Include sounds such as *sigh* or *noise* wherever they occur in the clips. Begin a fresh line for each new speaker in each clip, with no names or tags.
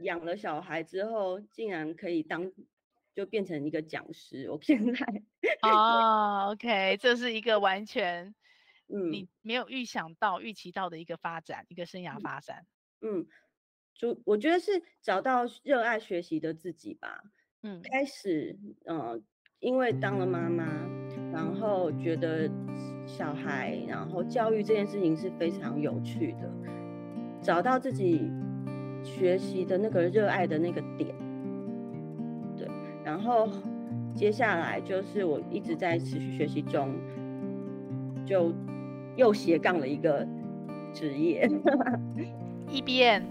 养了小孩之后，竟然可以当就变成一个讲师。我现在 *laughs*
哦、oh,，OK，这是一个完全嗯你没有预想到、嗯、预期到的一个发展，一个生涯发展。
嗯，就我觉得是找到热爱学习的自己吧。嗯，开始，嗯、呃，因为当了妈妈，然后觉得小孩，然后教育这件事情是非常有趣的，找到自己学习的那个热爱的那个点。对，然后接下来就是我一直在持续学习中，就又斜杠了一个职业。
E B N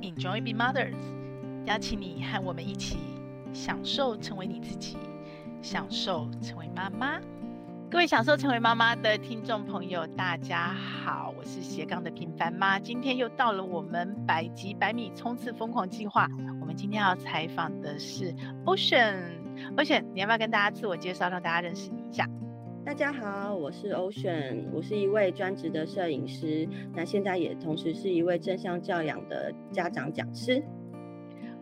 Enjoy Be Mothers，邀请你和我们一起。享受成为你自己，享受成为妈妈。各位享受成为妈妈的听众朋友，大家好，我是斜杠的平凡妈。今天又到了我们百集百米冲刺疯狂计划。我们今天要采访的是 Ocean。Ocean，你要不要跟大家自我介绍，让大家认识你一下？
大家好，我是 Ocean，我是一位专职的摄影师，那现在也同时是一位正向教养的家长讲师。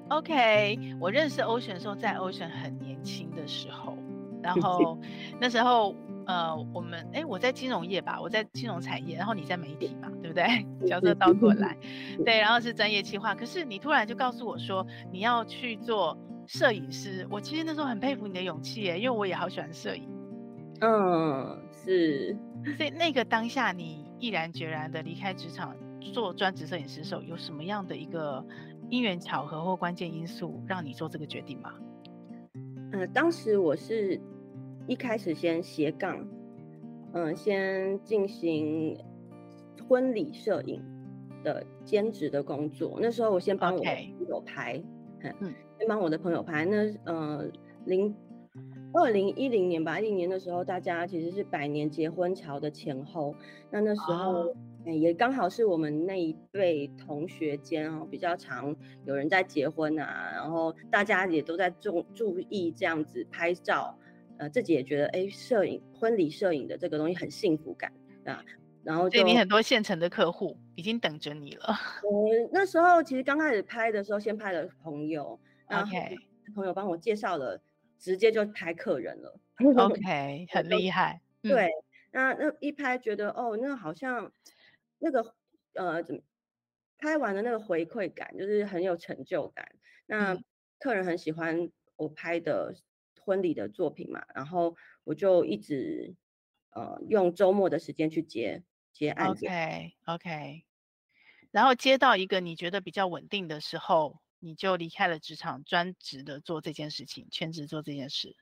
OK，我认识 Ocean 的时候，在 Ocean 很年轻的时候，然后 *laughs* 那时候呃，我们哎，我在金融业吧，我在金融产业，然后你在媒体嘛，对不对？*laughs* 角色倒过来，对，然后是专业企划。可是你突然就告诉我说你要去做摄影师，我其实那时候很佩服你的勇气耶，因为我也好喜欢摄影。
嗯，是。
所以那个当下，你毅然决然的离开职场做专职摄影师的时候，有什么样的一个？因缘巧合或关键因素让你做这个决定吗？
呃，当时我是一开始先斜杠，嗯、呃，先进行婚礼摄影的兼职的工作。那时候我先帮我的朋友拍.嗯，先帮我的朋友拍。那呃，零二零一零年吧，一零年的时候，大家其实是百年结婚潮的前后。那那时候。Oh. 也刚好是我们那一辈同学间哦，比较常有人在结婚啊，然后大家也都在注注意这样子拍照，呃，自己也觉得哎，摄影婚礼摄影的这个东西很幸福感啊，然后对
你很多现成的客户已经等着你了。
我那时候其实刚开始拍的时候，先拍了朋友，OK，朋友帮我介绍了，直接就拍客人了
，OK，很厉害。*laughs*
对，嗯、那那一拍觉得哦，那好像。那个呃，怎么拍完的那个回馈感，就是很有成就感。那客人很喜欢我拍的婚礼的作品嘛，然后我就一直呃用周末的时间去接接案子。
OK OK，然后接到一个你觉得比较稳定的时候，你就离开了职场，专职的做这件事情，全职做这件事。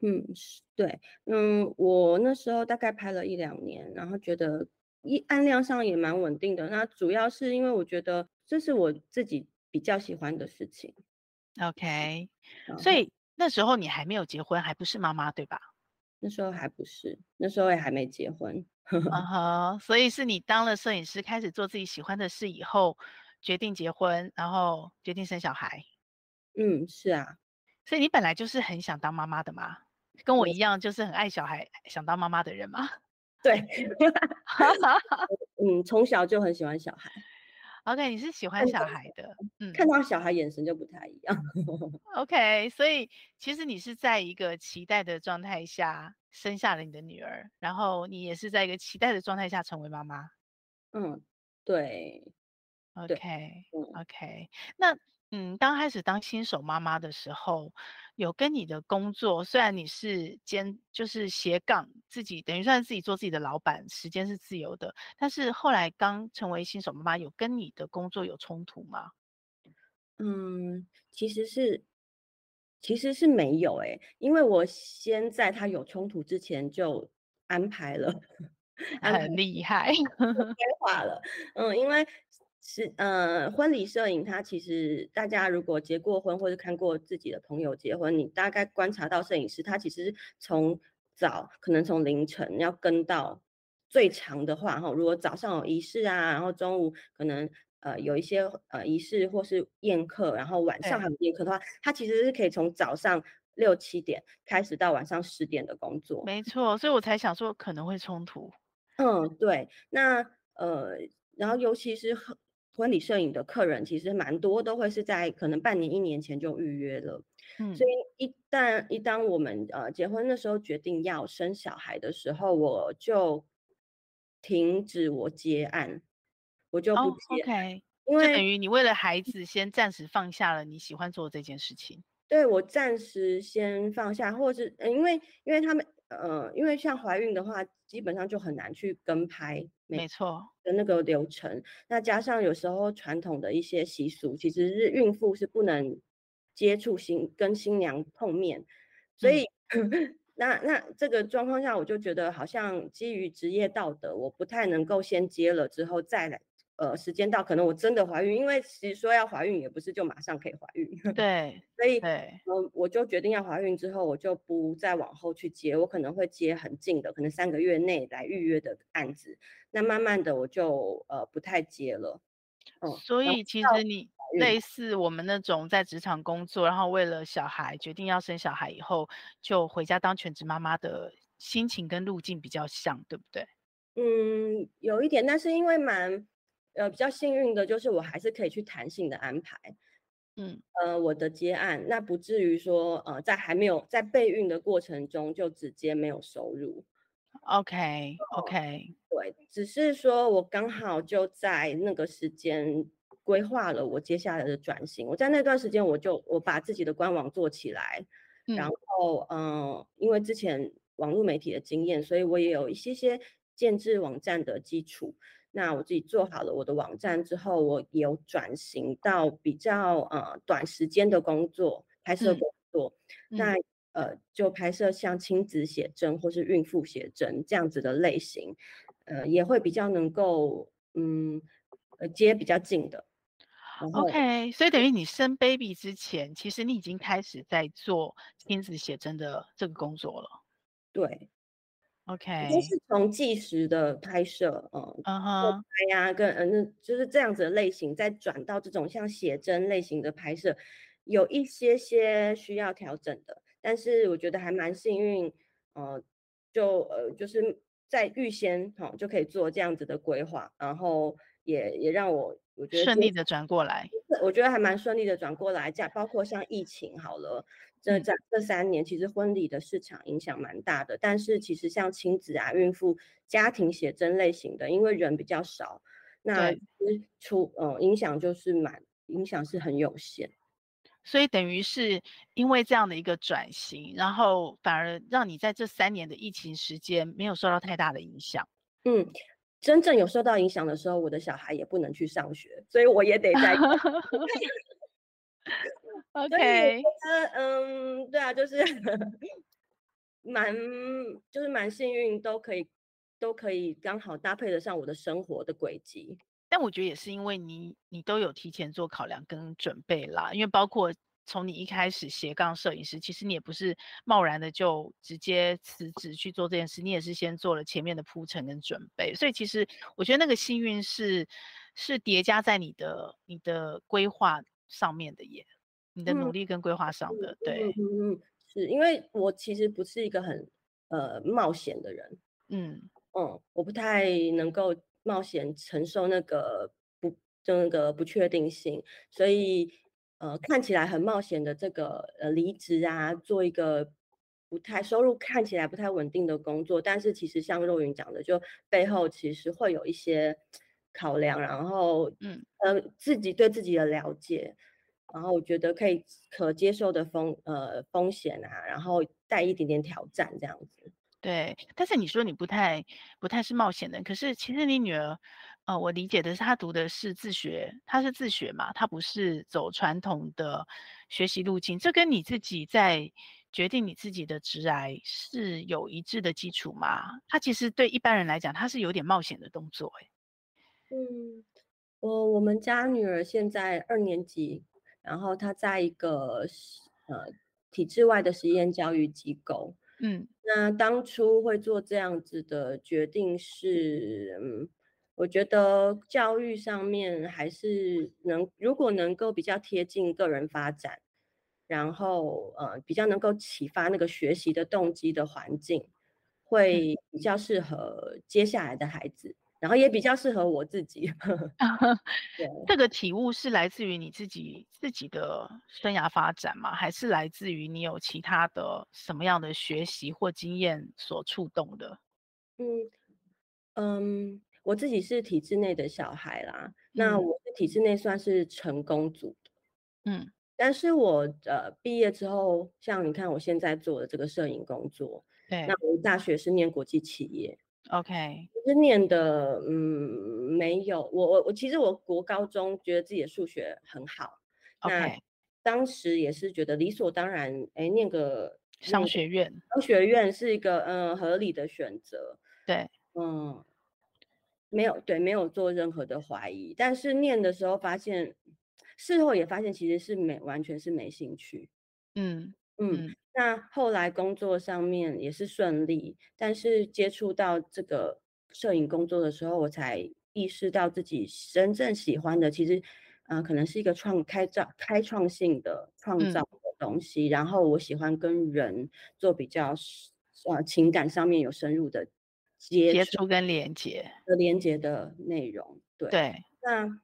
嗯，对，嗯，我那时候大概拍了一两年，然后觉得。一案量上也蛮稳定的，那主要是因为我觉得这是我自己比较喜欢的事情。
OK，所以那时候你还没有结婚，还不是妈妈，对吧？
那时候还不是，那时候也还没结婚。*laughs*
嗯哼，所以是你当了摄影师，开始做自己喜欢的事以后，决定结婚，然后决定生小孩。
嗯，是啊。
所以你本来就是很想当妈妈的吗？跟我一样，就是很爱小孩、想当妈妈的人吗？*laughs*
对，嗯，从小就很喜欢小孩。
OK，你是喜欢小孩的，嗯，
看到小孩眼神就不太一样。
OK，所以其实你是在一个期待的状态下生下了你的女儿，然后你也是在一个期待的状态下成为妈妈。
嗯，对。
OK，OK，那。嗯，刚开始当新手妈妈的时候，有跟你的工作，虽然你是兼就是斜杠，自己等于算是自己做自己的老板，时间是自由的，但是后来刚成为新手妈妈，有跟你的工作有冲突吗？
嗯，其实是其实是没有诶，因为我先在他有冲突之前就安排了，*laughs*
很厉害，
规划了，嗯，因为。是，呃，婚礼摄影，它其实大家如果结过婚或者看过自己的朋友结婚，你大概观察到摄影师，他其实从早可能从凌晨要跟到最长的话，哈，如果早上有仪式啊，然后中午可能呃有一些呃仪式或是宴客，然后晚上还有宴客的话，他其实是可以从早上六七点开始到晚上十点的工作。
没错，所以我才想说可能会冲突。
嗯，对，那呃，然后尤其是婚礼摄影的客人其实蛮多，都会是在可能半年、一年前就预约了。嗯，所以一旦一当我们呃结婚的时候决定要生小孩的时候，我就停止我接案，我就不接。
Oh, OK，因为等于你为了孩子先暂时放下了你喜欢做这件事情。
对，我暂时先放下，或是因为因为他们呃，因为像怀孕的话，基本上就很难去跟拍。
没错
的那个流程，那加上有时候传统的一些习俗，其实是孕妇是不能接触新跟新娘碰面，所以、嗯、*laughs* 那那这个状况下，我就觉得好像基于职业道德，我不太能够先接了之后再来。呃，时间到，可能我真的怀孕，因为其实说要怀孕也不是就马上可以怀孕。*laughs*
对，
所以，我我就决定要怀孕之后，我就不再往后去接，我可能会接很近的，可能三个月内来预约的案子。那慢慢的，我就呃不太接了。
嗯，所以其实你类似我们那种在职场工作，然后为了小孩决定要生小孩以后，就回家当全职妈妈的心情跟路径比较像，对不对？
嗯，有一点，但是因为蛮。呃，比较幸运的就是我还是可以去弹性的安排，嗯，呃，我的接案，那不至于说，呃，在还没有在备孕的过程中就直接没有收入。
OK OK，
对，只是说我刚好就在那个时间规划了我接下来的转型。我在那段时间我就我把自己的官网做起来，嗯、然后嗯、呃，因为之前网络媒体的经验，所以我也有一些些建制网站的基础。那我自己做好了我的网站之后，我有转型到比较呃短时间的工作拍摄工作。嗯、那呃就拍摄像亲子写真或是孕妇写真这样子的类型，呃也会比较能够嗯呃接比较近的。
OK，所以等于你生 baby 之前，其实你已经开始在做亲子写真的这个工作了。
对。
OK，
都是从纪实的拍摄，嗯，嗯哼，拍呀，跟嗯，那就是这样子的类型，再转到这种像写真类型的拍摄，有一些些需要调整的，但是我觉得还蛮幸运，呃，就呃就是在预先哈、哦、就可以做这样子的规划，然后也也让我我觉得
顺利的转过来，
我觉得还蛮顺利的转过来，这样包括像疫情好了。这这这三年，其实婚礼的市场影响蛮大的，但是其实像亲子啊、孕妇、家庭写真类型的，因为人比较少，那出嗯影响就是蛮影响是很有限，
所以等于是因为这样的一个转型，然后反而让你在这三年的疫情时间没有受到太大的影响。
嗯，真正有受到影响的时候，我的小孩也不能去上学，所以我也得在。*laughs*
OK，
嗯，对啊，就是 *laughs* 蛮就是蛮幸运，都可以都可以刚好搭配得上我的生活的轨迹。
但我觉得也是因为你你都有提前做考量跟准备啦，因为包括从你一开始斜杠摄影师，其实你也不是贸然的就直接辞职去做这件事，你也是先做了前面的铺陈跟准备。所以其实我觉得那个幸运是是叠加在你的你的规划上面的耶。你的努力跟规划上的，嗯、对，
嗯嗯，是因为我其实不是一个很呃冒险的人，嗯。嗯，我不太能够冒险承受那个不就那个不确定性，所以呃看起来很冒险的这个呃离职啊，做一个不太收入看起来不太稳定的工作，但是其实像若云讲的，就背后其实会有一些考量，然后嗯。呃自己对自己的了解。然后我觉得可以可接受的风呃风险啊，然后带一点点挑战这样子。
对，但是你说你不太不太是冒险的，可是其实你女儿，呃，我理解的是她读的是自学，她是自学嘛，她不是走传统的学习路径，这跟你自己在决定你自己的职涯是有一致的基础吗？她其实对一般人来讲，她是有点冒险的动作，欸，
嗯，我我们家女儿现在二年级。然后他在一个呃体制外的实验教育机构，嗯，那当初会做这样子的决定是，嗯，我觉得教育上面还是能，如果能够比较贴近个人发展，然后呃比较能够启发那个学习的动机的环境，会比较适合接下来的孩子。然后也比较适合我自己。*laughs* *laughs*
对，这个体悟是来自于你自己自己的生涯发展吗？还是来自于你有其他的什么样的学习或经验所触动的？
嗯嗯，我自己是体制内的小孩啦，嗯、那我的体制内算是成功组的，
嗯，
但是我呃毕业之后，像你看我现在做的这个摄影工作，
对，
那我大学是念国际企业。
OK，
是念的，嗯，没有，我我我其实我国高中觉得自己的数学很好那当时也是觉得理所当然，哎，念个
商学院，
商学院是一个嗯合理的选择，
对，
嗯，没有对，没有做任何的怀疑，但是念的时候发现，事后也发现其实是没完全是没兴趣，
嗯。
嗯，那后来工作上面也是顺利，但是接触到这个摄影工作的时候，我才意识到自己真正喜欢的，其实，呃，可能是一个创开造开创性的创造的东西。嗯、然后我喜欢跟人做比较，呃，情感上面有深入的接触，
接触跟连接
的连接的内容。对
对，
那。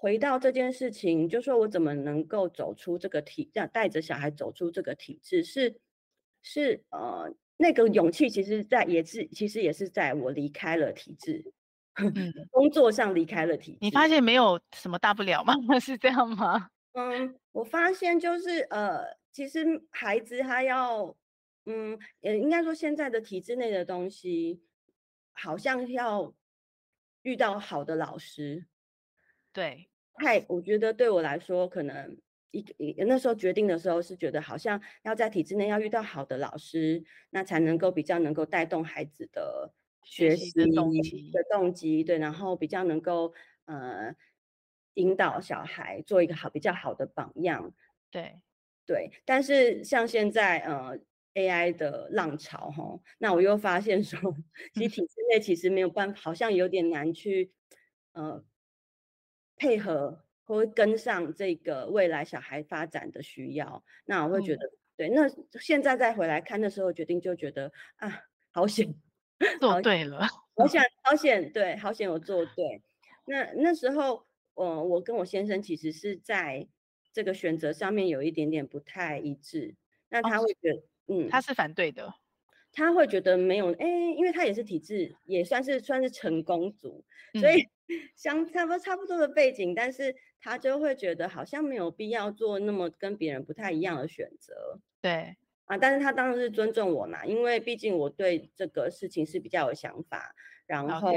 回到这件事情，就说我怎么能够走出这个体，这样带着小孩走出这个体制，是是呃那个勇气，其实在也是其实也是在我离开了体制，嗯、*laughs* 工作上离开了体制。
你发现没有什么大不了吗？*laughs* 是这样吗？
嗯，我发现就是呃，其实孩子他要，嗯，也应该说现在的体制内的东西，好像要遇到好的老师。
对，
太，我觉得对我来说，可能一一那时候决定的时候是觉得好像要在体制内要遇到好的老师，那才能够比较能够带动孩子的学习的动机的动机，对，然后比较能够呃引导小孩做一个好比较好的榜样，
对
对。但是像现在呃 AI 的浪潮哈，那我又发现说，*laughs* 其实体制内其实没有办法，好像有点难去呃。配合或跟上这个未来小孩发展的需要，那我会觉得、嗯、对。那现在再回来看的时候，决定就觉得啊，好险，
做对了，
好险，好险，对，好险我做对。那那时候，呃，我跟我先生其实是在这个选择上面有一点点不太一致。那他会觉得，哦、嗯，
他是反对的，
他会觉得没有，哎，因为他也是体制，也算是算是成功族，所以。嗯相差不多差不多的背景，但是他就会觉得好像没有必要做那么跟别人不太一样的选择。
对
啊，但是他当然是尊重我嘛，因为毕竟我对这个事情是比较有想法，然后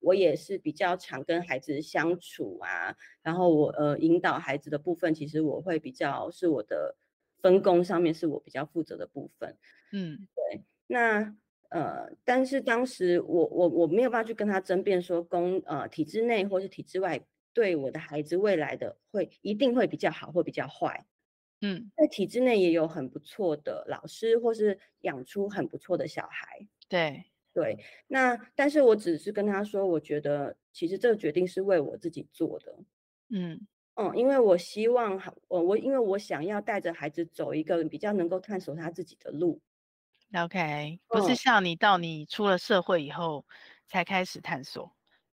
我也是比较常跟孩子相处啊，然后我呃引导孩子的部分，其实我会比较是我的分工上面是我比较负责的部分。
嗯，
对，那。呃，但是当时我我我没有办法去跟他争辩说公呃体制内或是体制外对我的孩子未来的会一定会比较好或比较坏，
嗯，
在体制内也有很不错的老师或是养出很不错的小孩，
对
对，那但是我只是跟他说，我觉得其实这个决定是为我自己做的，
嗯
嗯，因为我希望我我因为我想要带着孩子走一个比较能够探索他自己的路。
OK，不是像你到你出了社会以后才开始探索，哦、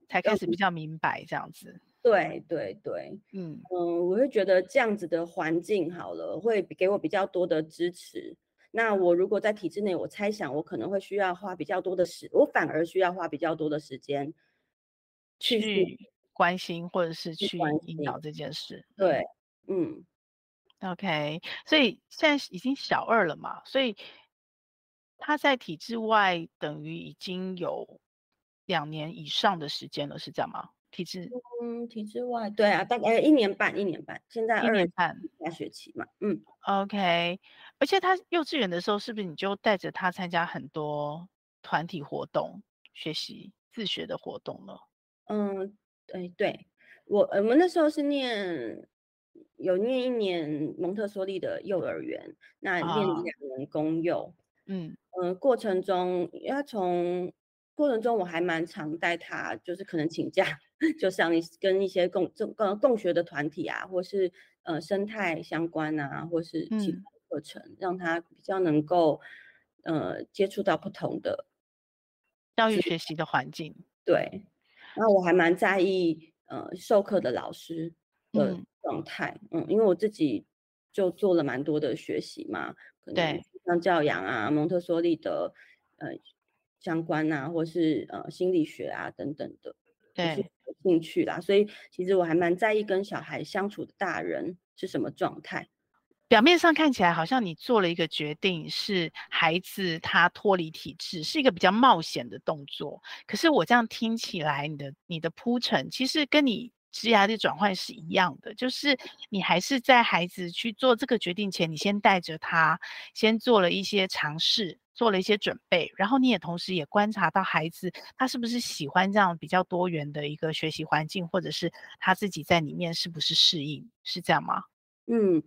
才开始比较明白这样子。
对对对，嗯嗯，我会觉得这样子的环境好了，会给我比较多的支持。那我如果在体制内，我猜想我可能会需要花比较多的时，我反而需要花比较多的时间
去，去关心或者是去引导这件事。
对，嗯
，OK，所以现在已经小二了嘛，所以。他在体制外等于已经有两年以上的时间了，是这样吗？体制，
嗯，体制外，对啊，大概一年半，一年半，现在一
年半
下学期嘛，嗯
，OK。而且他幼稚园的时候，是不是你就带着他参加很多团体活动、学习自学的活动了？
嗯，对对，我我们那时候是念有念一年蒙特梭利的幼儿园，那念两年公幼，啊、
嗯。
嗯、呃，过程中，要从过程中我还蛮常带他，就是可能请假，*laughs* 就像一跟一些共这共共学的团体啊，或是呃生态相关啊，或是其他课程，嗯、让他比较能够呃接触到不同的
教育学习的环境。
对，然后我还蛮在意呃授课的老师的状态，嗯，嗯，因为我自己就做了蛮多的学习嘛，可能像教养啊、蒙特梭利的呃相关啊，或是呃心理学啊等等的，对，有兴趣啦。所以其实我还蛮在意跟小孩相处的大人是什么状态。
表面上看起来好像你做了一个决定，是孩子他脱离体制，是一个比较冒险的动作。可是我这样听起来，你的你的铺陈其实跟你职涯的转换是一样的，就是你还是在孩子去做这个决定前，你先带着他，先做了一些尝试，做了一些准备，然后你也同时也观察到孩子他是不是喜欢这样比较多元的一个学习环境，或者是他自己在里面是不是适应，是这样吗？
嗯。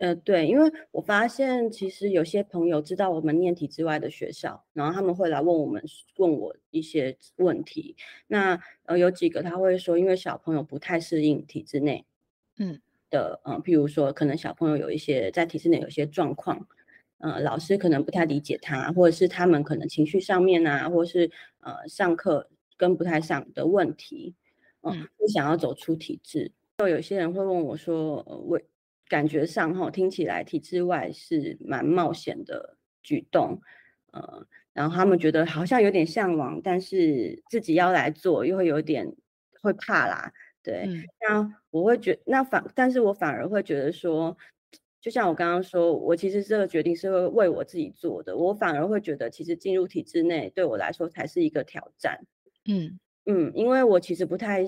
呃，对，因为我发现其实有些朋友知道我们念体制外的学校，然后他们会来问我们，问我一些问题。那呃，有几个他会说，因为小朋友不太适应体制内，嗯的，嗯、呃，譬如说可能小朋友有一些在体制内有一些状况，呃，老师可能不太理解他，或者是他们可能情绪上面啊，或是呃上课跟不太上的问题，呃、嗯，不想要走出体制。就有些人会问我说，呃，为感觉上哈，听起来体制外是蛮冒险的举动，呃，然后他们觉得好像有点向往，但是自己要来做又会有点会怕啦，对。嗯、那我会觉那反，但是我反而会觉得说，就像我刚刚说，我其实这个决定是会为我自己做的，我反而会觉得其实进入体制内对我来说才是一个挑战，嗯嗯，因为我其实不太，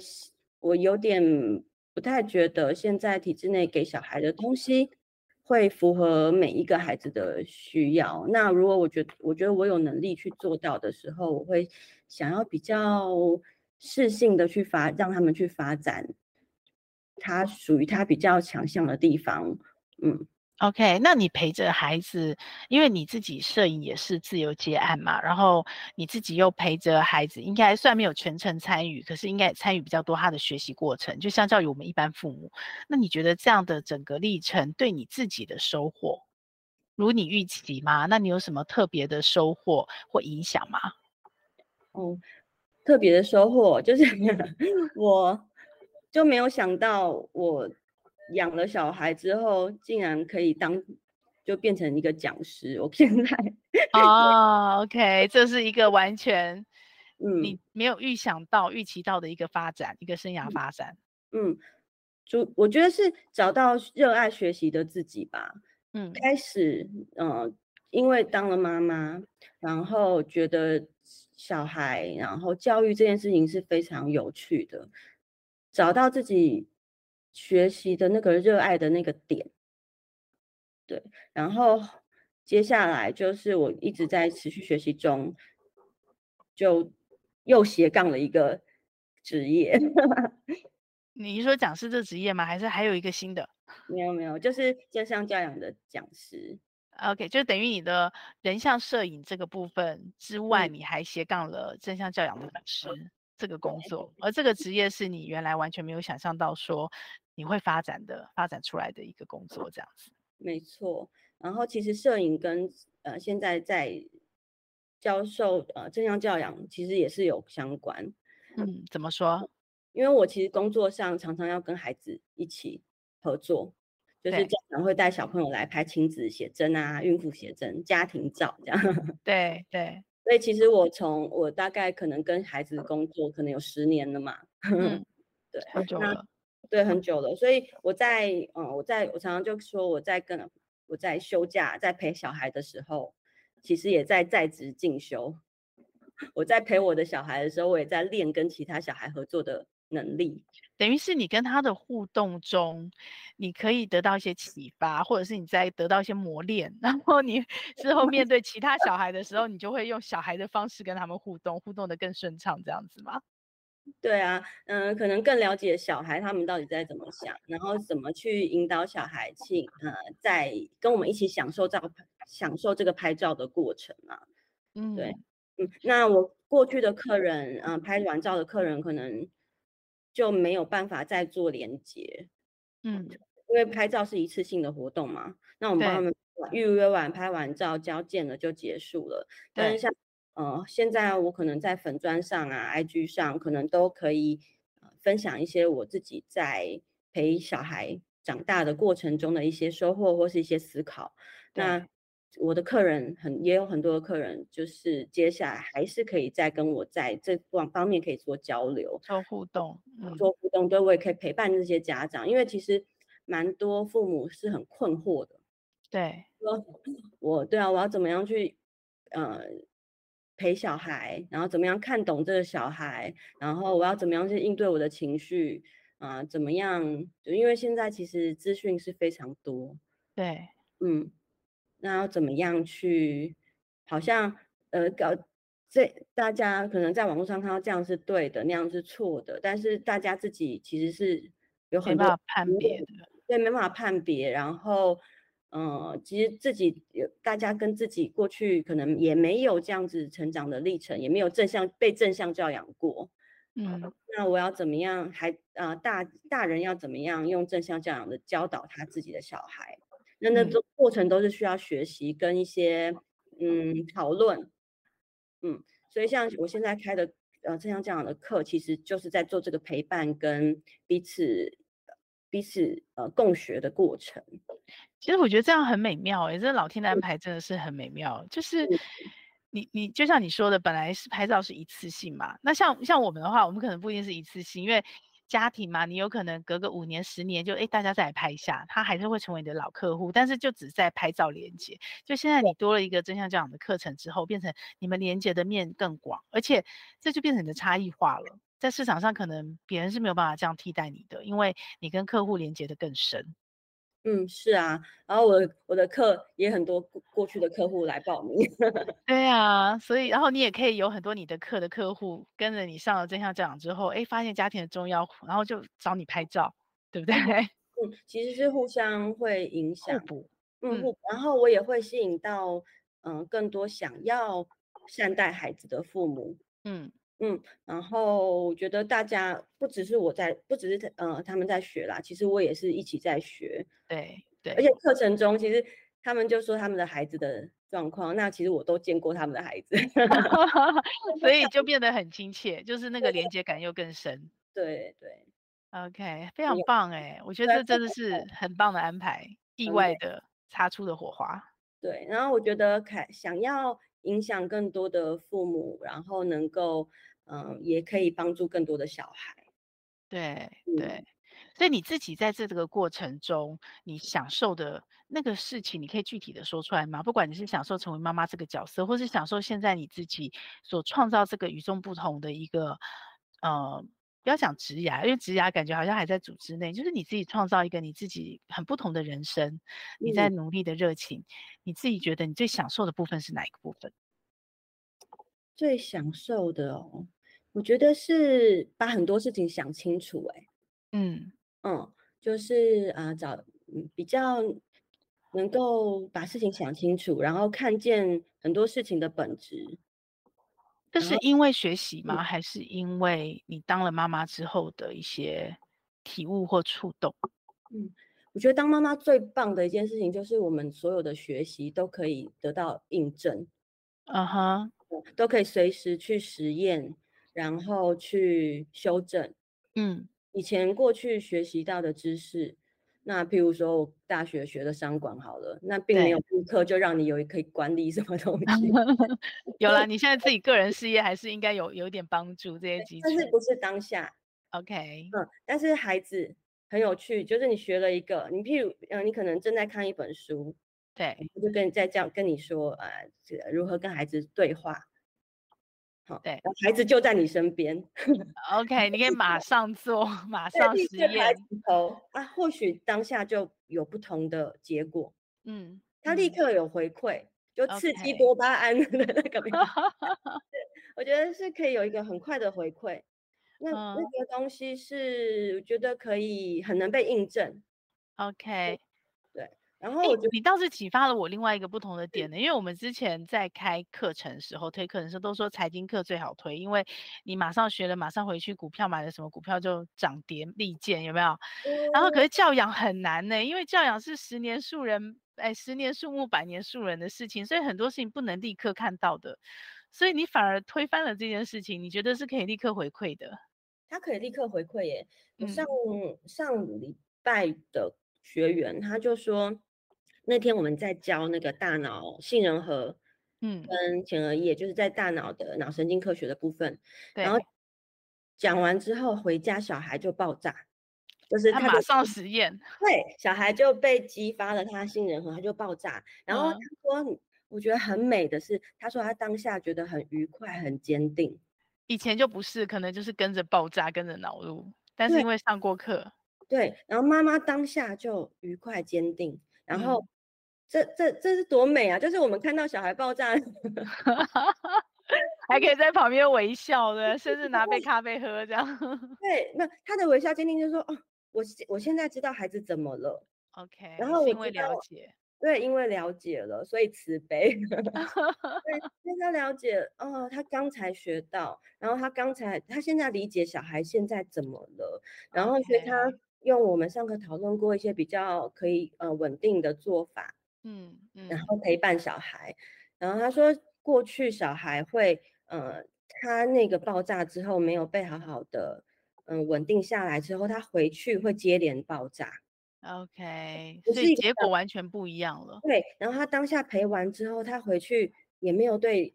我有点。不太觉得现在体制内给小孩的东西会符合每一个孩子的需要。那如果我觉得，我觉得我有能力去做到的时候，我会想要比较适性的去发，让他们去发展他属于他比较强项的地方。嗯。
OK，那你陪着孩子，因为你自己摄影也是自由接案嘛，然后你自己又陪着孩子，应该算没有全程参与，可是应该也参与比较多他的学习过程，就相较于我们一般父母。那你觉得这样的整个历程对你自己的收获，如你预期吗？那你有什么特别的收获或影响吗？
哦，特别的收获就是 *laughs* 我就没有想到我。养了小孩之后，竟然可以当就变成一个讲师。我现在
哦，*laughs* OK，这是一个完全嗯你没有预想到、嗯、预期到的一个发展，一个生涯发展。
嗯，就我觉得是找到热爱学习的自己吧。嗯，开始嗯、呃，因为当了妈妈，然后觉得小孩，然后教育这件事情是非常有趣的，找到自己。学习的那个热爱的那个点，对，然后接下来就是我一直在持续学习中，就又斜杠了一个职业。*laughs*
你是说讲师这职业吗？还是还有一个新的？
没有没有，就是正向教养的讲师。
OK，就等于你的人像摄影这个部分之外，嗯、你还斜杠了正向教养的讲师这个工作，而这个职业是你原来完全没有想象到说。你会发展的，发展出来的一个工作这样子，
没错。然后其实摄影跟呃现在在教授呃正向教养其实也是有相关。
嗯，怎么说？
因为我其实工作上常常要跟孩子一起合作，就是家长会带小朋友来拍亲子写真啊、孕妇写真、家庭照这样。*laughs*
对对。
所以其实我从我大概可能跟孩子工作可能有十年了嘛。嗯，*laughs*
对，很久了。
对，很久了，所以我在嗯，我在我常常就说我在跟我在休假在陪小孩的时候，其实也在在职进修。我在陪我的小孩的时候，我也在练跟其他小孩合作的能力。
等于是你跟他的互动中，你可以得到一些启发，或者是你在得到一些磨练，然后你 *laughs* 之后面对其他小孩的时候，你就会用小孩的方式跟他们互动，互动得更顺畅，这样子吗？
对啊，嗯、呃，可能更了解小孩他们到底在怎么想，然后怎么去引导小孩去，呃，在跟我们一起享受照享受这个拍照的过程嘛。嗯，对，嗯，那我过去的客人，嗯、呃，拍完照的客人可能就没有办法再做连接，嗯，因为拍照是一次性的活动嘛，那我们帮他们预约完拍完照交件了就结束了，但是像呃，现在我可能在粉砖上啊、IG 上，可能都可以、呃、分享一些我自己在陪小孩长大的过程中的一些收获或是一些思考。那我的客人很也有很多的客人，就是接下来还是可以再跟我在这方方面可以做交流、
做互动、
嗯、做互动，对，我也可以陪伴这些家长，因为其实蛮多父母是很困惑的。
对，
说 *clears throat* 我对啊，我要怎么样去呃陪小孩，然后怎么样看懂这个小孩，然后我要怎么样去应对我的情绪啊、呃？怎么样？就因为现在其实资讯是非常多。
对，
嗯。那要怎么样去？好像呃搞这，大家可能在网络上看到这样是对的，那样是错的，但是大家自己其实是有很多
判别的，
对，没办法判别。然后，嗯、呃，其实自己有大家跟自己过去可能也没有这样子成长的历程，也没有正向被正向教养过。
嗯，
那我要怎么样？还啊、呃，大大人要怎么样用正向教养的教导他自己的小孩？那那都过程都是需要学习跟一些嗯讨论，嗯，所以像我现在开的呃正向教养的课，其实就是在做这个陪伴跟彼此彼此呃共学的过程。
其实我觉得这样很美妙诶、欸，这老天的安排真的是很美妙。嗯、就是你你就像你说的，本来是拍照是一次性嘛，那像像我们的话，我们可能不一定是一次性，因为。家庭嘛，你有可能隔个五年、十年就，就哎，大家再来拍一下，他还是会成为你的老客户，但是就只在拍照连接。就现在你多了一个真相教养的课程之后，变成你们连接的面更广，而且这就变成你的差异化了。在市场上，可能别人是没有办法这样替代你的，因为你跟客户连接的更深。
嗯，是啊，然后我我的课也很多过去的客户来报名。*laughs*
对啊，所以然后你也可以有很多你的课的客户跟着你上了真相教养之后，哎，发现家庭的重要，然后就找你拍照，对不对？*laughs*
嗯，其实是互相会影响，
互补。
嗯，互补。然后我也会吸引到嗯、呃、更多想要善待孩子的父母。嗯。嗯，然后我觉得大家不只是我在，不只是呃他们在学啦，其实我也是一起在学。
对对，
而且课程中其实他们就说他们的孩子的状况，那其实我都见过他们的孩子，*laughs*
所以就变得很亲切，就是那个连接感又更深。
对对
，OK，非常棒哎，我觉得这真的是很棒的安排，意外的擦出的火花。
对，然后我觉得凯想要。影响更多的父母，然后能够，嗯、呃，也可以帮助更多的小孩。
对对，所以你自己在这个过程中，你享受的那个事情，你可以具体的说出来吗？不管你是享受成为妈妈这个角色，或是享受现在你自己所创造这个与众不同的一个，呃。不要讲职涯，因为职涯感觉好像还在组织内，就是你自己创造一个你自己很不同的人生，你在努力的热情，嗯、你自己觉得你最享受的部分是哪一个部分？
最享受的哦，我觉得是把很多事情想清楚、欸。哎，嗯嗯，就是啊、呃，找比较能够把事情想清楚，然后看见很多事情的本质。
这是因为学习吗？还是因为你当了妈妈之后的一些体悟或触动？
嗯，我觉得当妈妈最棒的一件事情就是我们所有的学习都可以得到印证，
嗯哼，
都可以随时去实验，然后去修正。嗯，以前过去学习到的知识。那譬如说，我大学学的商管好了，那并没有顾客就让你有可以管理什么东西。*laughs*
有了，*laughs* 你现在自己个人事业还是应该有有点帮助这些基础。
但是不是当下
？OK，
嗯，但是孩子很有趣，就是你学了一个，你譬如，嗯，你可能正在看一本书，
对，
我就跟你在这样跟你说，呃，这个如何跟孩子对话。好，
对，
孩子就在你身边。
OK，你可以马上做，*laughs* 马上实验。
头啊，或许当下就有不同的结果。
嗯，
他立刻有回馈，嗯、就刺激多巴胺的那个。*laughs* 我觉得是可以有一个很快的回馈。那、嗯、那个东西是我觉得可以很能被印证。
OK。
然后我觉得
你倒是启发了我另外一个不同的点呢，因为我们之前在开课程的时候推课程的时候都说财经课最好推，因为你马上学了，马上回去股票买了什么股票就涨跌利剑，有没有？然后可是教养很难呢，因为教养是十年树人，哎，十年树木，百年树人的事情，所以很多事情不能立刻看到的。所以你反而推翻了这件事情，你觉得是可以立刻回馈的？
他可以立刻回馈耶。我上、
嗯、
上礼拜的学员他就说，那天我们在教那个大脑杏仁核，嗯，跟前额叶，就是在大脑的脑神经科学的部分。
对
然后讲完之后回家，小孩就爆炸，就是他，
他马上实验，
对，小孩就被激发了他杏仁核，他就爆炸。然后他说，嗯、我觉得很美的是，他说他当下觉得很愉快，很坚定。
以前就不是，可能就是跟着爆炸，跟着恼怒。但是因为上过课，
对，然后妈妈当下就愉快坚定，然后、嗯、这这这是多美啊！就是我们看到小孩爆炸，*laughs*
还可以在旁边微笑的，甚至拿杯咖啡喝这样。*laughs*
对，那他的微笑坚定就是说，哦，我我现在知道孩子怎么了
，OK，
然后我
因为了解。
对，因为了解了，所以慈悲。*laughs* 对，因为他了解，哦，他刚才学到，然后他刚才，他现在理解小孩现在怎么了，然后所以他用我们上课讨论过一些比较可以呃稳定的做法，嗯嗯，然后陪伴小孩，然后他说过去小孩会呃，他那个爆炸之后没有被好好的嗯、呃、稳定下来之后，他回去会接连爆炸。
OK，所以结果完全不一样了。
对，然后他当下陪完之后，他回去也没有对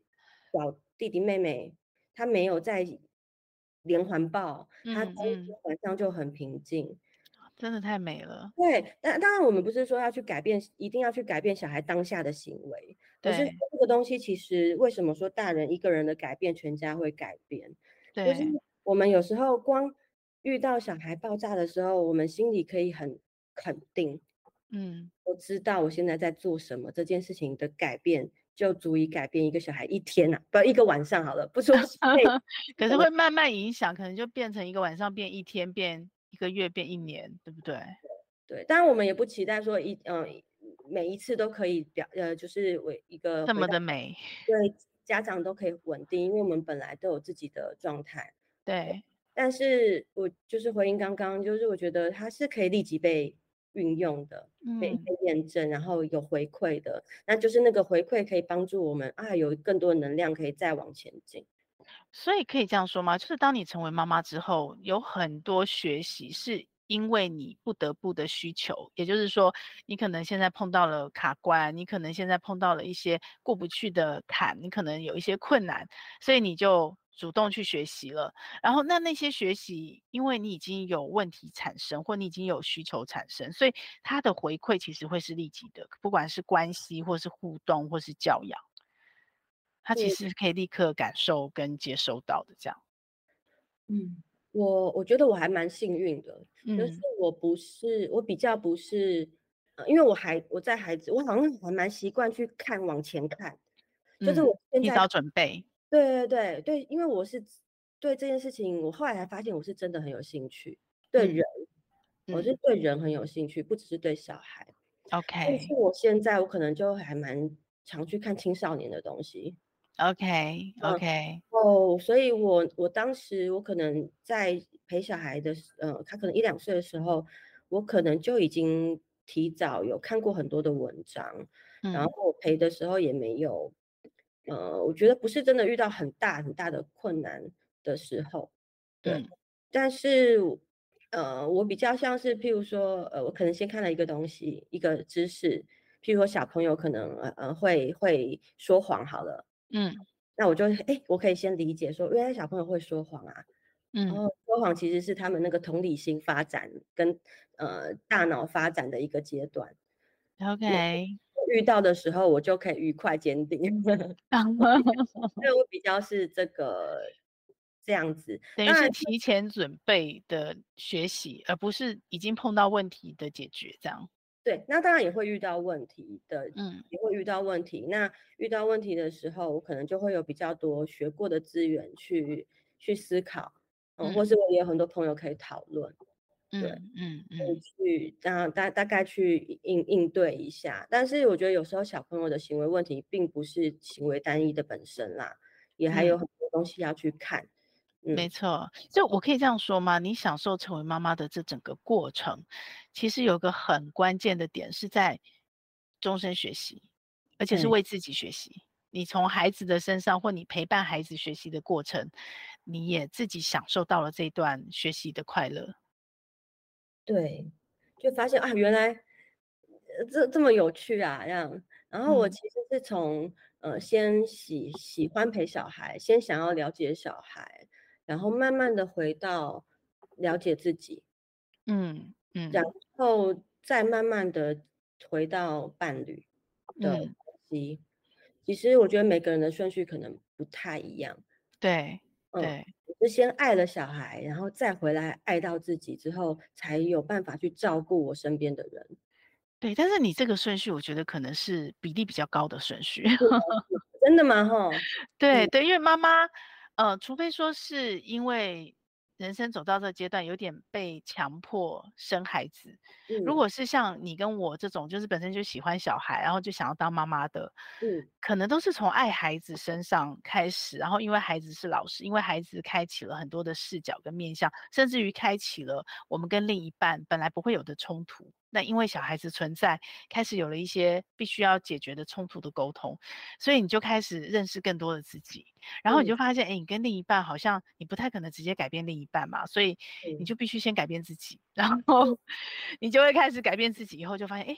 小弟弟妹妹，他没有再连环爆，他今天晚上就很平静，
真的太美了。
对，但当然我们不是说要去改变，一定要去改变小孩当下的行为，
对，
可是这个东西其实为什么说大人一个人的改变，全家会改变？
对，
就是我们有时候光遇到小孩爆炸的时候，我们心里可以很。肯定，嗯，我知道我现在在做什么，这件事情的改变就足以改变一个小孩一天啊，不，一个晚上好了，不说 *laughs*
可是会慢慢影响，可能就变成一个晚上变一天，变一个月，变一年，对不对？
对，当然我们也不期待说一嗯、呃、每一次都可以表呃就是为一个
这么的美，
对，家长都可以稳定，因为我们本来都有自己的状态，
对。
但是我就是回应刚刚，就是我觉得它是可以立即被。运用的被被验证，然后有回馈的，那就是那个回馈可以帮助我们啊，有更多的能量可以再往前进。
所以可以这样说吗？就是当你成为妈妈之后，有很多学习是因为你不得不的需求，也就是说，你可能现在碰到了卡关，你可能现在碰到了一些过不去的坎，你可能有一些困难，所以你就。主动去学习了，然后那那些学习，因为你已经有问题产生，或你已经有需求产生，所以它的回馈其实会是立即的，不管是关系，或是互动，或是教养，他其实可以立刻感受跟接收到的。这样，
嗯，我我觉得我还蛮幸运的，嗯，就是我不是，我比较不是，呃，因为我还我在孩子，我好像还蛮习惯去看往前看，就是我现在
提早准备。
对对对对，因为我是对这件事情，我后来才发现我是真的很有兴趣，对人，嗯、我是对人很有兴趣，不只是对小孩。
OK，
但是我现在我可能就还蛮常去看青少年的东西。
OK OK，
哦，所以我我当时我可能在陪小孩的，呃，他可能一两岁的时候，我可能就已经提早有看过很多的文章，嗯、然后我陪的时候也没有。呃，我觉得不是真的遇到很大很大的困难的时候，对。嗯、但是，呃，我比较像是，譬如说，呃，我可能先看了一个东西，一个知识，譬如说小朋友可能呃会会说谎，好了，嗯，那我就哎，我可以先理解说，原来小朋友会说谎啊，嗯，然后说谎其实是他们那个同理心发展跟呃大脑发展的一个阶段
，OK。
遇到的时候，我就可以愉快坚定，*laughs* 所以我比较是这个这样子，
等于是提前准备的学习，而不是已经碰到问题的解决这样。
对，那当然也会遇到问题的，嗯，也会遇到问题。那遇到问题的时候，我可能就会有比较多学过的资源去去思考，嗯，嗯或是我也有很多朋友可以讨论。对，嗯嗯，去大大大概去应应对一下，但是我觉得有时候小朋友的行为问题并不是行为单一的本身啦，也还有很多东西要去看。
嗯，没错，就我可以这样说吗？你享受成为妈妈的这整个过程，其实有个很关键的点是在终身学习，而且是为自己学习。你从孩子的身上，或你陪伴孩子学习的过程，你也自己享受到了这段学习的快乐。
对，就发现啊，原来这这么有趣啊，这样。然后我其实是从、嗯、呃，先喜喜欢陪小孩，先想要了解小孩，然后慢慢的回到了解自己，嗯嗯，然后再慢慢的回到伴侣的关系。嗯其实我觉得每个人的顺序可能不太一样，
对，对，
我、嗯、是先爱了小孩，然后再回来爱到自己之后，才有办法去照顾我身边的人。
对，但是你这个顺序，我觉得可能是比例比较高的顺序。
真的吗？哈，*laughs*
对对，因为妈妈，呃，除非说是因为。人生走到这个阶段，有点被强迫生孩子。嗯，如果是像你跟我这种，就是本身就喜欢小孩，然后就想要当妈妈的，嗯，可能都是从爱孩子身上开始，然后因为孩子是老师，因为孩子开启了很多的视角跟面向，甚至于开启了我们跟另一半本来不会有的冲突。那因为小孩子存在，开始有了一些必须要解决的冲突的沟通，所以你就开始认识更多的自己，然后你就发现，哎、嗯，你跟另一半好像你不太可能直接改变另一半嘛，所以你就必须先改变自己，然后 *laughs* 你就会开始改变自己，以后就发现，哎，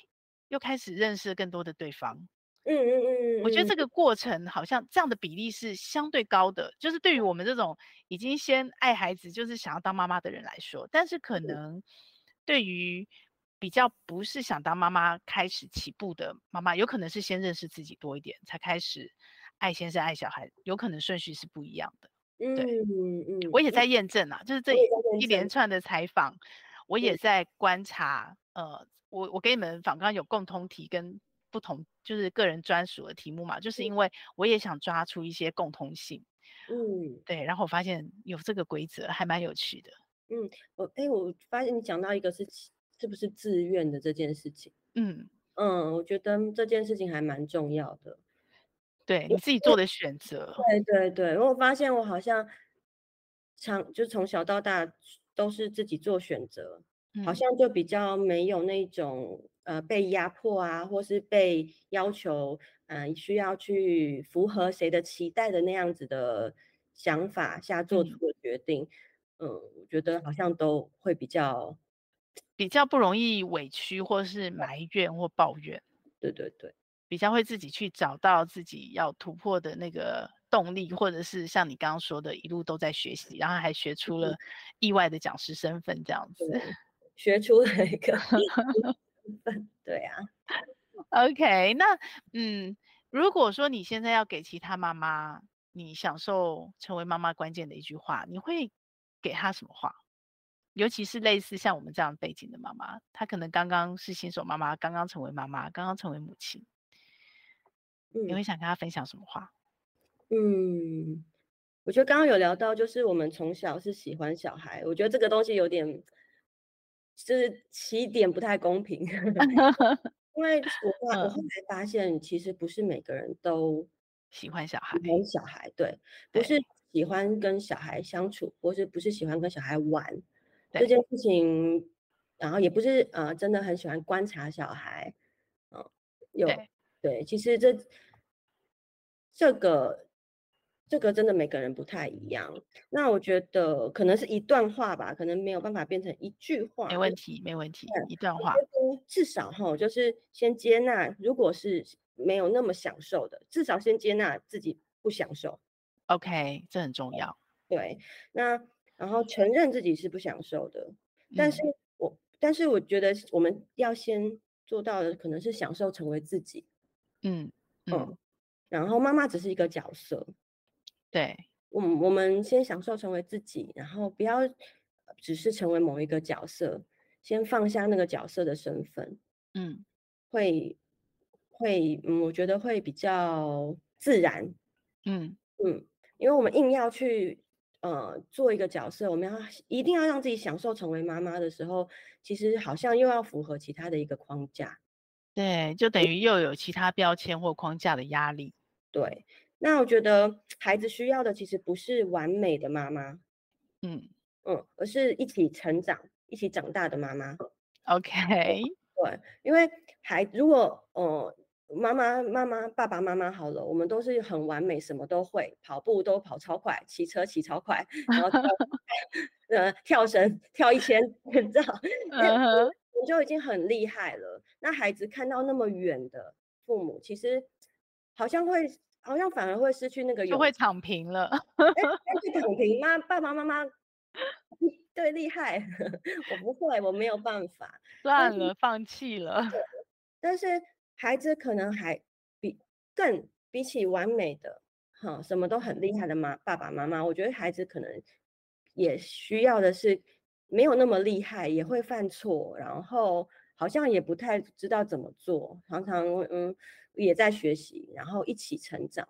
又开始认识更多的对方。
嗯嗯嗯嗯，
我觉得这个过程好像这样的比例是相对高的，就是对于我们这种已经先爱孩子，就是想要当妈妈的人来说，但是可能对于比较不是想当妈妈开始起步的妈妈，有可能是先认识自己多一点，才开始爱先生爱小孩，有可能顺序是不一样的。对，嗯嗯，我也在验证啊，就是这一连串的采访，我也在观察。呃，我我给你们访刚有共通题跟不同，就是个人专属的题目嘛，就是因为我也想抓出一些共通性。嗯，对，然后我发现有这个规则，还蛮有趣的。
嗯，我哎，我发现你讲到一个是。是不是自愿的这件事情？嗯嗯，我觉得这件事情还蛮重要的。
对，你自己做的
选择。对对对，我发现我好像长就从小到大都是自己做选择，嗯，好像就比较没有那种呃被压迫啊，或是被要求嗯，呃，需要去符合谁的期待的那样子的想法下做出的决定。嗯，嗯，我觉得好像都会比较。
比较不容易委屈，或是埋怨或抱怨，
对对对，
比较会自己去找到自己要突破的那个动力，或者是像你刚刚说的，一路都在学习，然后还学出了意外的讲师身份，这样子，
学出了一个身份，对啊。*laughs*
OK，那嗯，如果说你现在要给其他妈妈，你享受成为妈妈关键的一句话，你会给她什么话？尤其是类似像我们这样背景的妈妈，她可能刚刚是新手妈妈，刚刚成为妈妈，刚刚成为母亲，嗯，你会想跟她分享什么话？
嗯，我觉得刚刚有聊到，就是我们从小是喜欢小孩，我觉得这个东西有点，就是起点不太公平，*laughs* 因为我 *laughs* 后我后来发现，其实不是每个人都
喜欢小孩，
喜欢小孩，对，不是喜欢跟小孩相处，或是不是喜欢跟小孩玩。这件事情，然后也不是呃，真的很喜欢观察小孩，嗯、呃，有对，对，其实这这个这个真的每个人不太一样。那我觉得可能是一段话吧，可能没有办法变成一句话。
没问题，没问题，一段话。
至少哈，就是先接纳，如果是没有那么享受的，至少先接纳自己不享受。
OK，这很重要。
对，那。然后承认自己是不享受的，但是我、嗯、但是我觉得我们要先做到的可能是享受成为自己，嗯嗯，嗯，然后妈妈只是一个角色，
对，
我我们先享受成为自己，然后不要只是成为某一个角色，先放下那个角色的身份，嗯，会会嗯，我觉得会比较自然，嗯。嗯，因为我们硬要去。呃，做一个角色，我们要一定要让自己享受成为妈妈的时候，其实好像又要符合其他的一个框架，
对，就等于又有其他标签或框架的压力。
对，那我觉得孩子需要的其实不是完美的妈妈，嗯嗯，而是一起成长、一起长大的妈妈。
OK，
对，因为孩如果呃妈妈、妈妈、爸爸妈妈好了，我们都是很完美，什么都会，跑步都跑超快，骑车骑超快，然后跳 *laughs* 呃跳绳跳一千，你知道，我就已经很厉害了。那孩子看到那么远的父母，其实好像会，好像反而会失去那个，
就会躺平了。*laughs*
哎，躺平吗？爸爸妈妈对厉害，*laughs* 我不会，我没有办法，
算了，放弃了。
但是。孩子可能还比更比起完美的哈，什么都很厉害的妈爸爸妈妈，我觉得孩子可能也需要的是没有那么厉害，也会犯错，然后好像也不太知道怎么做，常常嗯也在学习，然后一起成长，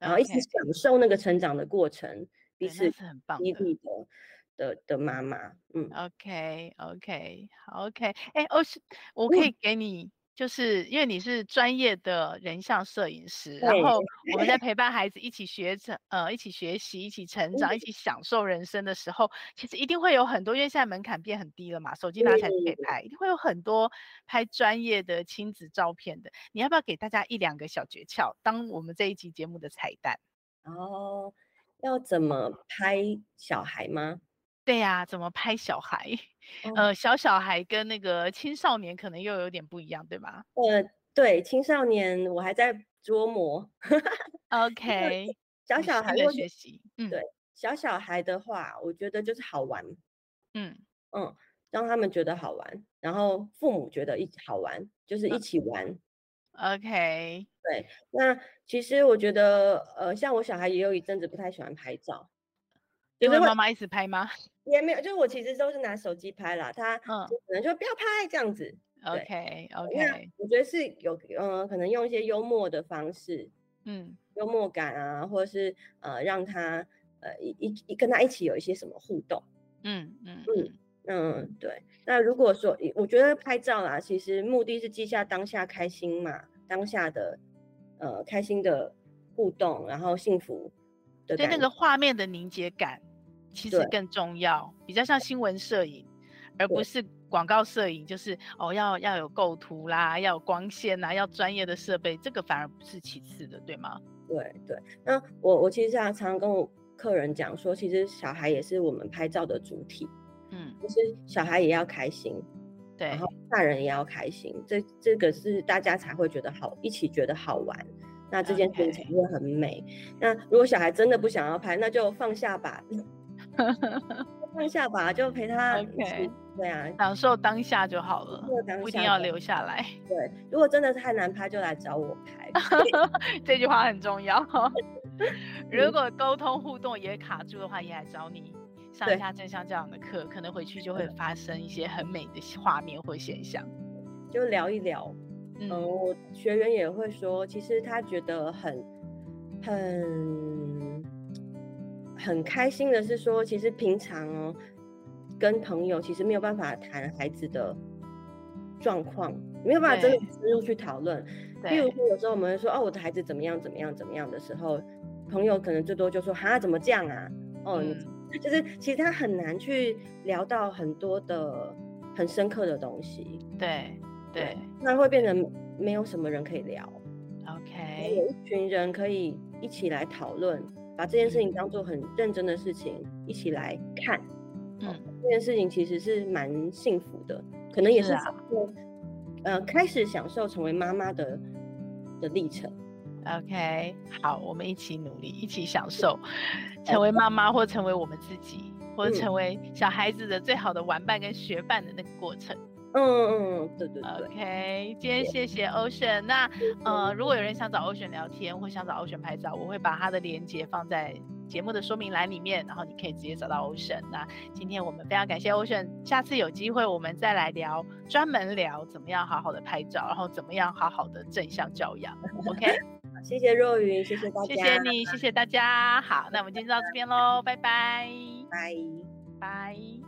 然后一起享受那个成长的过程，Okay. 彼此激励的的的妈妈，嗯
，OK OK 好 OK，哎，欧是我可以给你。嗯就是因为你是专业的人像摄影师，然后我们在陪伴孩子一起学成，呃，一起学习，一起成长，一起享受人生的时候，其实一定会有很多，因为现在门槛变很低了嘛，手机拿起来就可以拍，一定会有很多拍专业的亲子照片的。你要不要给大家一两个小诀窍，当我们这一集节目的彩蛋？
哦，要怎么拍小孩吗？
对呀、啊，怎么拍小孩？哦、呃，小小孩跟那个青少年可能又有点不一样，对吗？
呃，对，青少年我还在琢磨。*laughs*
OK，
小小孩的
学习，嗯，
对，小小孩的话，我觉得就是好玩，
嗯
嗯，让他们觉得好玩，然后父母觉得一好玩，就是一起玩。
嗯、OK，
对，那其实我觉得，呃，像我小孩也有一阵子不太喜欢拍照。
因为妈妈一直拍吗？*laughs*
也没有，就是我其实都是拿手机拍啦。他可能就不要拍这样子。
OK OK。
那我觉得是有，嗯、呃，可能用一些幽默的方式，
嗯，
幽默感啊，或者是呃，让他呃一一跟他一起有一些什么互动。
嗯嗯
嗯嗯，对。那如果说我觉得拍照啦，其实目的是记下当下开心嘛，当下的呃开心的互动，然后幸福的。
对那个画面的凝结感。其实更重要，比较像新闻摄影，而不是广告摄影。就是哦，要要有构图啦，要有光线啦，要专业的设备，这个反而不是其次的，对吗？
对对。那我我其实常常跟我客人讲说，其实小孩也是我们拍照的主体。
嗯，
就是小孩也要开心，
对，
然后大人也要开心，这这个是大家才会觉得好，一起觉得好玩。那这件事情才会很美。那如果小孩真的不想要拍，那就放下吧。*laughs* 放下吧，就陪他。
OK，
对啊，
享受当下就好了，不一定要留下来。
对，如果真的太难拍，就来找我拍。*laughs*
这句话很重要。*laughs* 如果沟通互动也卡住的话，也来找你上一下正向教养的课，可能回去就会发生一些很美的画面或现象。
就聊一聊，嗯，呃、我学员也会说，其实他觉得很很。很开心的是说，其实平常哦，跟朋友其实没有办法谈孩子的状况，没有办法真的深入去讨论。比如说有时候我们会说哦，我的孩子怎么样怎么样怎么样的时候，朋友可能最多就说哈，怎么这样啊？哦，嗯、就是其实他很难去聊到很多的很深刻的东西。
对对，
那会变成没有什么人可以聊。
OK，
有一群人可以一起来讨论。把这件事情当做很认真的事情一起来看，
嗯，
这件事情其实是蛮幸福的，可能也是，
啊、
呃，开始享受成为妈妈的的历程。
OK，好，我们一起努力，一起享受成为。妈妈，或成为我们自己，或者成为小孩子的最好的玩伴跟学伴的那个过程。
嗯嗯，对对对。
OK，今天谢谢 Ocean。那呃，如果有人想找 Ocean 聊天，或想找 Ocean 拍照，我会把他的链接放在节目的说明栏里面，然后你可以直接找到 Ocean。那今天我们非常感谢 Ocean，下次有机会我们再来聊，专门聊怎么样好好的拍照，然后怎么样好好的正向教养。*laughs* OK，
谢谢若云，谢谢大家，
谢谢你，谢谢大家。好，那我们今天就到这边喽，拜拜，
拜
拜。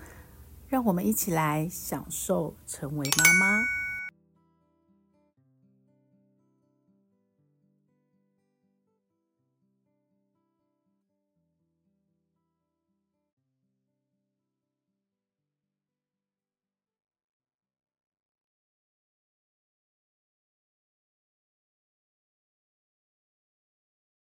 让我们一起来享受成为妈妈。